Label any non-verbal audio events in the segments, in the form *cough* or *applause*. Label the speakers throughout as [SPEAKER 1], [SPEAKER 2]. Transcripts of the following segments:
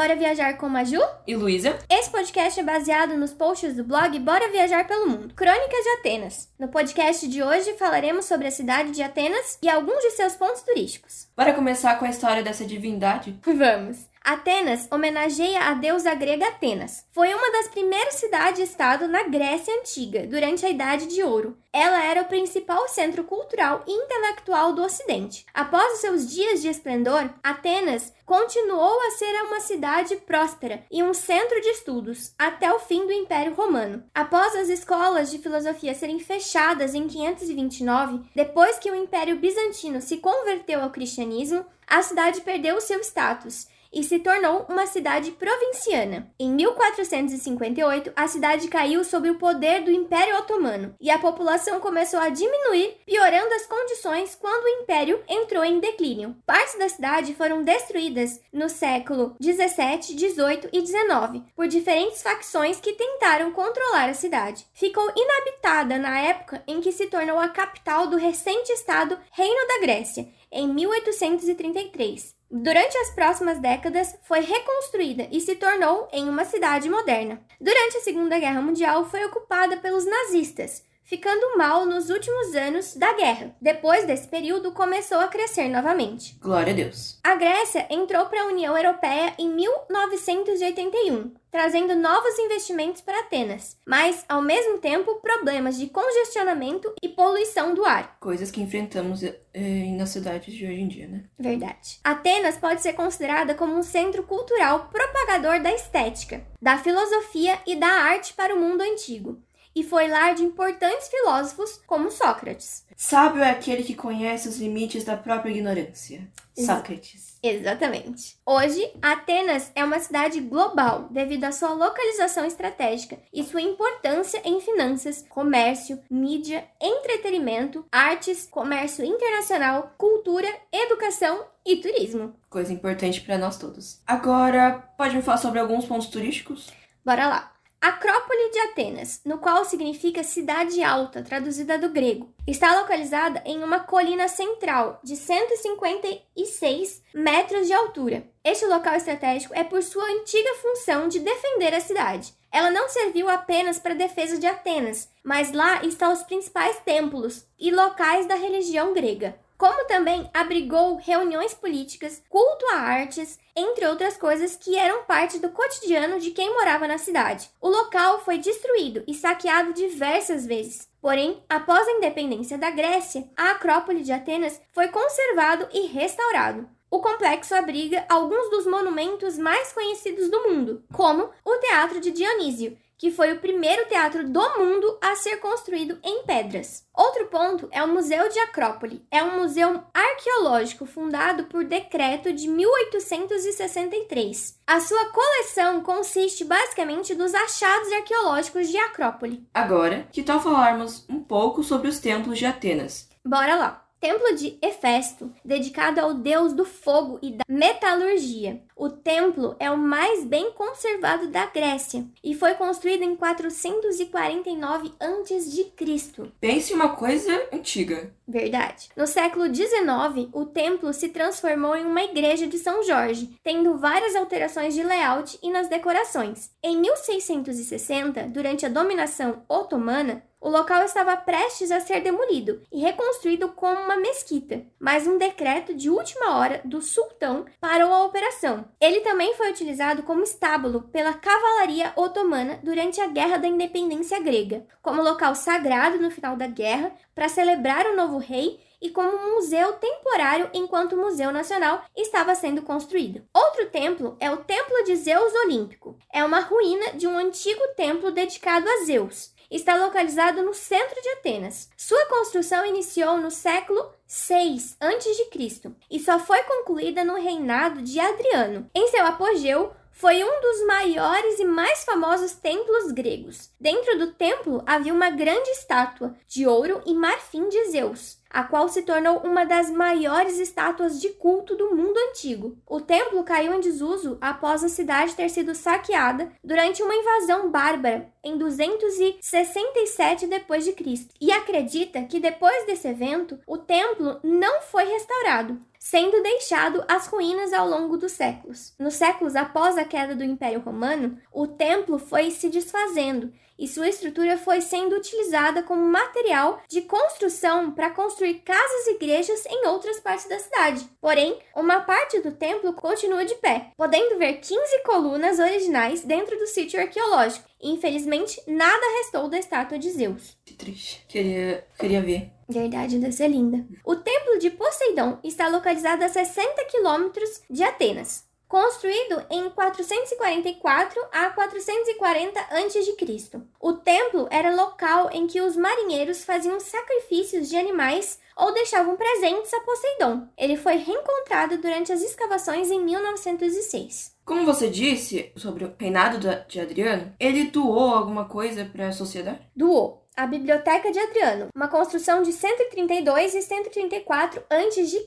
[SPEAKER 1] Bora viajar com a Ju?
[SPEAKER 2] E Luísa?
[SPEAKER 1] Esse podcast é baseado nos posts do blog Bora Viajar pelo Mundo, Crônicas de Atenas. No podcast de hoje falaremos sobre a cidade de Atenas e alguns de seus pontos turísticos.
[SPEAKER 2] Bora começar com a história dessa divindade? *laughs*
[SPEAKER 1] Vamos! Atenas homenageia a deusa grega Atenas. Foi uma das primeiras cidades-estado na Grécia Antiga, durante a Idade de Ouro. Ela era o principal centro cultural e intelectual do Ocidente. Após os seus dias de esplendor, Atenas continuou a ser uma cidade próspera e um centro de estudos até o fim do Império Romano. Após as escolas de filosofia serem fechadas em 529, depois que o Império Bizantino se converteu ao cristianismo, a cidade perdeu seu status e se tornou uma cidade provinciana. Em 1458, a cidade caiu sob o poder do Império Otomano e a população começou a diminuir, piorando as condições quando o império entrou em declínio. Partes da cidade foram destruídas no século 17, 18 e 19 por diferentes facções que tentaram controlar a cidade. Ficou inabitada na época em que se tornou a capital do recente estado Reino da Grécia, em 1833. Durante as próximas décadas, foi reconstruída e se tornou em uma cidade moderna. Durante a Segunda Guerra Mundial, foi ocupada pelos nazistas, ficando mal nos últimos anos da guerra. Depois desse período, começou a crescer novamente.
[SPEAKER 2] Glória a Deus.
[SPEAKER 1] A Grécia entrou para a União Europeia em 1981, trazendo novos investimentos para Atenas, mas, ao mesmo tempo, problemas de congestionamento e poluição do ar.
[SPEAKER 2] Coisas que enfrentamos eh, nas cidades de hoje em dia, né?
[SPEAKER 1] Verdade. Atenas pode ser considerada como um centro cultural propagador da estética, da filosofia e da arte para o mundo antigo e foi lar de importantes filósofos como Sócrates.
[SPEAKER 2] Sábio é aquele que conhece os limites da própria ignorância. Sócrates.
[SPEAKER 1] Exatamente. Hoje, Atenas é uma cidade global devido à sua localização estratégica e sua importância em finanças, comércio, mídia, entretenimento, artes, comércio internacional, cultura, educação e turismo.
[SPEAKER 2] Coisa importante para nós todos. Agora, pode me falar sobre alguns pontos turísticos?
[SPEAKER 1] Bora lá. Acrópole de Atenas, no qual significa cidade alta, traduzida do grego, está localizada em uma colina central de 156 metros de altura. Este local estratégico é por sua antiga função de defender a cidade. Ela não serviu apenas para a defesa de Atenas, mas lá estão os principais templos e locais da religião grega como também abrigou reuniões políticas, culto a artes, entre outras coisas que eram parte do cotidiano de quem morava na cidade. O local foi destruído e saqueado diversas vezes. Porém, após a independência da Grécia, a Acrópole de Atenas foi conservado e restaurado. O complexo abriga alguns dos monumentos mais conhecidos do mundo, como o Teatro de Dionísio, que foi o primeiro teatro do mundo a ser construído em pedras. Outro ponto é o Museu de Acrópole. É um museu arqueológico fundado por decreto de 1863. A sua coleção consiste basicamente dos achados arqueológicos de Acrópole.
[SPEAKER 2] Agora, que tal falarmos um pouco sobre os templos de Atenas?
[SPEAKER 1] Bora lá! Templo de Hefesto, dedicado ao deus do fogo e da metalurgia. O templo é o mais bem conservado da Grécia e foi construído em 449 a.C.
[SPEAKER 2] Pense em uma coisa antiga.
[SPEAKER 1] Verdade. No século XIX, o templo se transformou em uma igreja de São Jorge, tendo várias alterações de layout e nas decorações. Em 1660, durante a dominação otomana, o local estava prestes a ser demolido e reconstruído como uma mesquita, mas um decreto de última hora do sultão parou a operação. Ele também foi utilizado como estábulo pela cavalaria otomana durante a Guerra da Independência grega, como local sagrado no final da guerra para celebrar o novo rei e como um museu temporário enquanto o Museu Nacional estava sendo construído. Outro templo é o Templo de Zeus Olímpico. É uma ruína de um antigo templo dedicado a Zeus está localizado no centro de Atenas. Sua construção iniciou no século 6 a.C. e só foi concluída no reinado de Adriano. Em seu apogeu, foi um dos maiores e mais famosos templos gregos. Dentro do templo havia uma grande estátua de ouro e marfim de Zeus, a qual se tornou uma das maiores estátuas de culto do mundo antigo. O templo caiu em desuso após a cidade ter sido saqueada durante uma invasão bárbara em 267 d.C. e acredita que depois desse evento o templo não foi restaurado. Sendo deixado às ruínas ao longo dos séculos. Nos séculos após a queda do Império Romano, o templo foi se desfazendo e sua estrutura foi sendo utilizada como material de construção para construir casas e igrejas em outras partes da cidade. Porém, uma parte do templo continua de pé, podendo ver 15 colunas originais dentro do sítio arqueológico. Infelizmente, nada restou da estátua de Zeus.
[SPEAKER 2] Que triste. Queria, queria ver.
[SPEAKER 1] Verdade, deve ser linda. O templo de Poseidon está localizado a 60 quilômetros de Atenas. Construído em 444 a 440 a.C. O templo era local em que os marinheiros faziam sacrifícios de animais ou deixavam presentes a Poseidon. Ele foi reencontrado durante as escavações em 1906.
[SPEAKER 2] Como você disse sobre o reinado de Adriano, ele doou alguma coisa para a sociedade?
[SPEAKER 1] Doou a Biblioteca de Adriano, uma construção de 132 e 134 a.C.,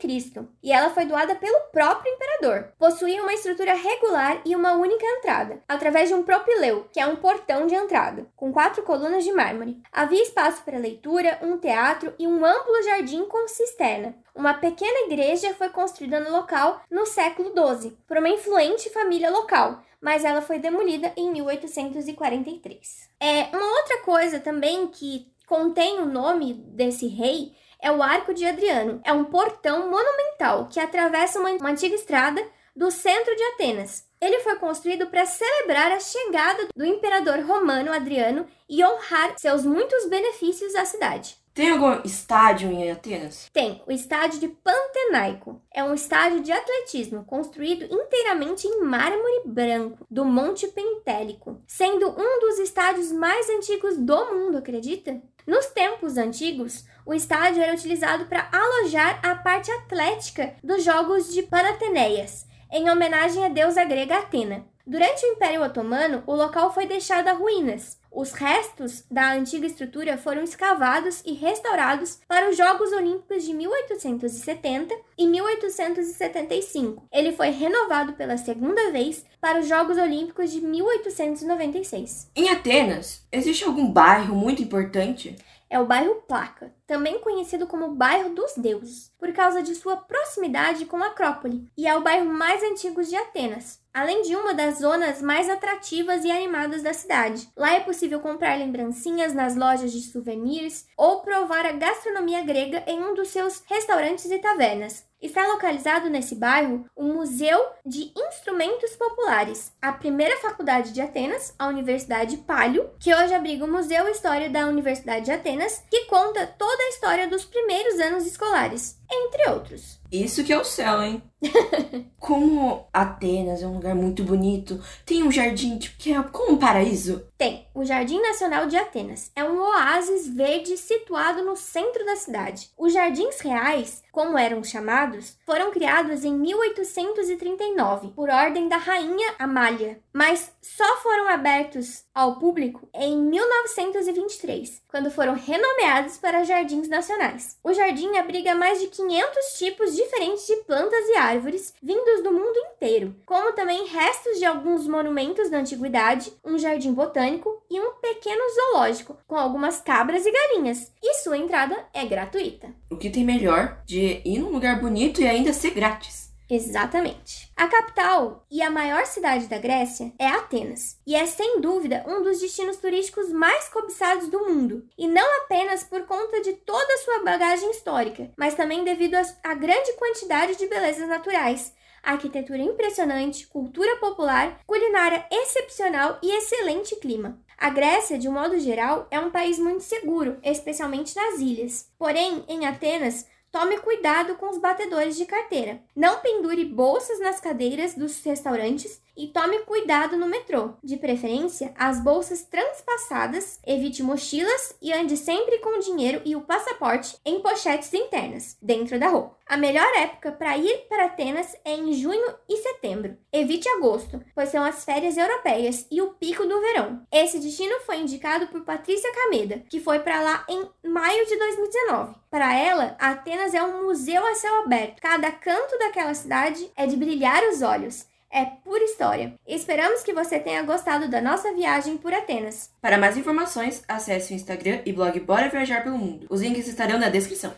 [SPEAKER 1] e ela foi doada pelo próprio imperador. Possuía uma estrutura regular e uma única entrada, através de um propileu, que é um portão de entrada, com quatro colunas de mármore. Havia espaço para leitura, um teatro e um amplo jardim com cisterna. Uma pequena igreja foi construída no local no século XII por uma influente família local, mas ela foi demolida em 1843. É, uma outra coisa também que contém o nome desse rei é o Arco de Adriano. É um portão monumental que atravessa uma, uma antiga estrada do centro de Atenas. Ele foi construído para celebrar a chegada do imperador romano Adriano e honrar seus muitos benefícios à cidade.
[SPEAKER 2] Tem algum estádio em Atenas?
[SPEAKER 1] Tem, o estádio de Pantenaico. É um estádio de atletismo construído inteiramente em mármore branco do Monte Pentélico, sendo um dos estádios mais antigos do mundo, acredita? Nos tempos antigos, o estádio era utilizado para alojar a parte atlética dos Jogos de Panateneias, em homenagem à deusa grega Atena. Durante o Império Otomano, o local foi deixado a ruínas. Os restos da antiga estrutura foram escavados e restaurados para os Jogos Olímpicos de 1870 e 1875. Ele foi renovado pela segunda vez para os Jogos Olímpicos de 1896.
[SPEAKER 2] Em Atenas, existe algum bairro muito importante?
[SPEAKER 1] É o bairro Placa, também conhecido como bairro dos deuses, por causa de sua proximidade com a Acrópole, e é o bairro mais antigo de Atenas, além de uma das zonas mais atrativas e animadas da cidade. Lá é possível comprar lembrancinhas nas lojas de souvenirs ou provar a gastronomia grega em um dos seus restaurantes e tavernas. Está localizado nesse bairro o Museu de Instrumentos Populares, a primeira faculdade de Atenas, a Universidade Palio, que hoje abriga o Museu História da Universidade de Atenas, que conta toda a história dos primeiros anos escolares, entre outros.
[SPEAKER 2] Isso que é o céu, hein? *laughs* como Atenas é um lugar muito bonito, tem um jardim tipo, que é como um paraíso?
[SPEAKER 1] Tem. O Jardim Nacional de Atenas é um oásis verde situado no centro da cidade. Os jardins reais, como eram chamados, foram criados em 1839 por ordem da rainha Amália, mas só foram abertos ao público em 1923, quando foram renomeados para Jardins Nacionais. O jardim abriga mais de 500 tipos diferentes de plantas e árvores vindos do mundo inteiro, como também restos de alguns monumentos da antiguidade, um jardim botânico e um pequeno zoológico com algumas cabras e galinhas. E sua entrada é gratuita.
[SPEAKER 2] O que tem melhor de ir num lugar bonito e ainda ser grátis?
[SPEAKER 1] Exatamente. A capital e a maior cidade da Grécia é Atenas, e é sem dúvida um dos destinos turísticos mais cobiçados do mundo, e não apenas por conta de toda a sua bagagem histórica, mas também devido à grande quantidade de belezas naturais, arquitetura impressionante, cultura popular, culinária excepcional e excelente clima. A Grécia, de um modo geral, é um país muito seguro, especialmente nas ilhas. Porém, em Atenas, Tome cuidado com os batedores de carteira. Não pendure bolsas nas cadeiras dos restaurantes e tome cuidado no metrô. De preferência, as bolsas transpassadas, evite mochilas e ande sempre com o dinheiro e o passaporte em pochetes internas, dentro da roupa. A melhor época para ir para Atenas é em junho e setembro. Evite agosto, pois são as férias europeias e o pico do verão. Esse destino foi indicado por Patrícia Cameda, que foi para lá em maio de 2019. Para ela, Atenas é um museu a céu aberto. Cada canto daquela cidade é de brilhar os olhos é pura história. Esperamos que você tenha gostado da nossa viagem por Atenas.
[SPEAKER 2] Para mais informações, acesse o Instagram e blog Bora Viajar pelo Mundo. Os links estarão na descrição.